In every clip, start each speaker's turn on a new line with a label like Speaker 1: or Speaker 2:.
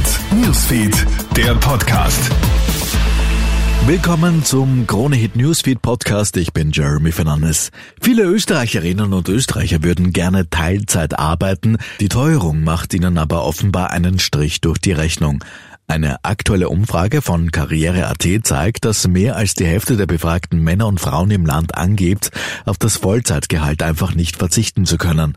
Speaker 1: Hit Newsfeed, der Podcast.
Speaker 2: Willkommen zum Krone Hit Newsfeed Podcast. Ich bin Jeremy Fernandes. Viele Österreicherinnen und Österreicher würden gerne Teilzeit arbeiten. Die Teuerung macht ihnen aber offenbar einen Strich durch die Rechnung. Eine aktuelle Umfrage von Karriere.at zeigt, dass mehr als die Hälfte der befragten Männer und Frauen im Land angibt, auf das Vollzeitgehalt einfach nicht verzichten zu können.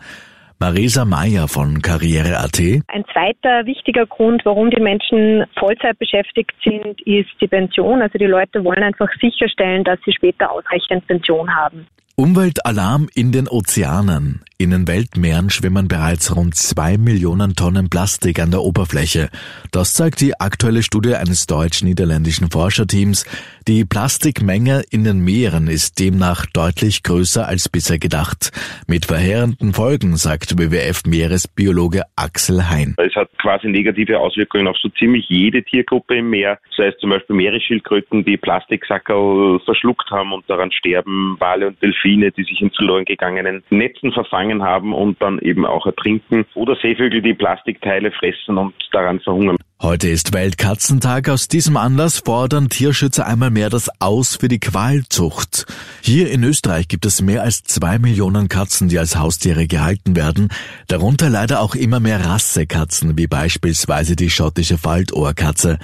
Speaker 2: Marisa Meyer von Karriere.at.
Speaker 3: Ein zweiter wichtiger Grund, warum die Menschen Vollzeit beschäftigt sind, ist die Pension. Also die Leute wollen einfach sicherstellen, dass sie später ausreichend Pension haben.
Speaker 2: Umweltalarm in den Ozeanen. In den Weltmeeren schwimmen bereits rund zwei Millionen Tonnen Plastik an der Oberfläche. Das zeigt die aktuelle Studie eines deutsch-niederländischen Forscherteams. Die Plastikmenge in den Meeren ist demnach deutlich größer als bisher gedacht. Mit verheerenden Folgen, sagt WWF-Meeresbiologe Axel Hein.
Speaker 4: Es hat quasi negative Auswirkungen auf so ziemlich jede Tiergruppe im Meer. Das heißt zum Beispiel Meeresschildkröten, die Plastiksackerl verschluckt haben und daran sterben, Wale und Delfine die sich in verloren gegangenen Netzen verfangen haben und dann eben auch ertrinken. Oder Seevögel, die Plastikteile fressen und daran verhungern.
Speaker 2: Heute ist Weltkatzentag. Aus diesem Anlass fordern Tierschützer einmal mehr das Aus für die Qualzucht. Hier in Österreich gibt es mehr als zwei Millionen Katzen, die als Haustiere gehalten werden. Darunter leider auch immer mehr Rassekatzen, wie beispielsweise die schottische Faltohrkatze.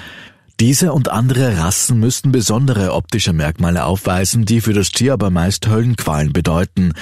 Speaker 2: Diese und andere Rassen müssten besondere optische Merkmale aufweisen, die für das Tier aber meist Höllenqualen bedeuten.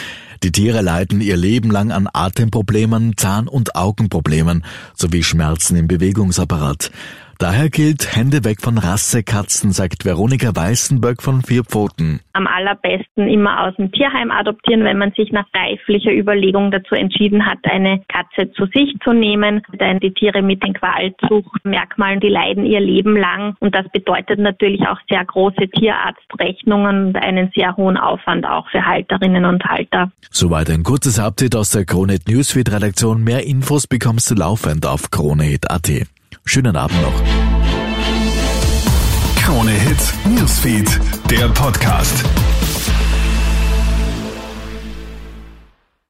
Speaker 2: Die Tiere leiden ihr Leben lang an Atemproblemen, Zahn- und Augenproblemen sowie Schmerzen im Bewegungsapparat. Daher gilt Hände weg von Rassekatzen, sagt Veronika Weißenberg von Vier Pfoten.
Speaker 5: Am allerbesten immer aus dem Tierheim adoptieren, wenn man sich nach reiflicher Überlegung dazu entschieden hat, eine Katze zu sich zu nehmen. Denn die Tiere mit den Qualzuchtmerkmalen, die leiden ihr Leben lang und das bedeutet natürlich auch sehr große Tierarztrechnungen und einen sehr hohen Aufwand auch für Halterinnen und Halter.
Speaker 2: Soweit ein kurzes Update aus der Kronet Newsfeed Redaktion. Mehr Infos bekommst du laufend auf kronet.at. Schönen Abend noch.
Speaker 1: Krone Hit Newsfeed, der Podcast.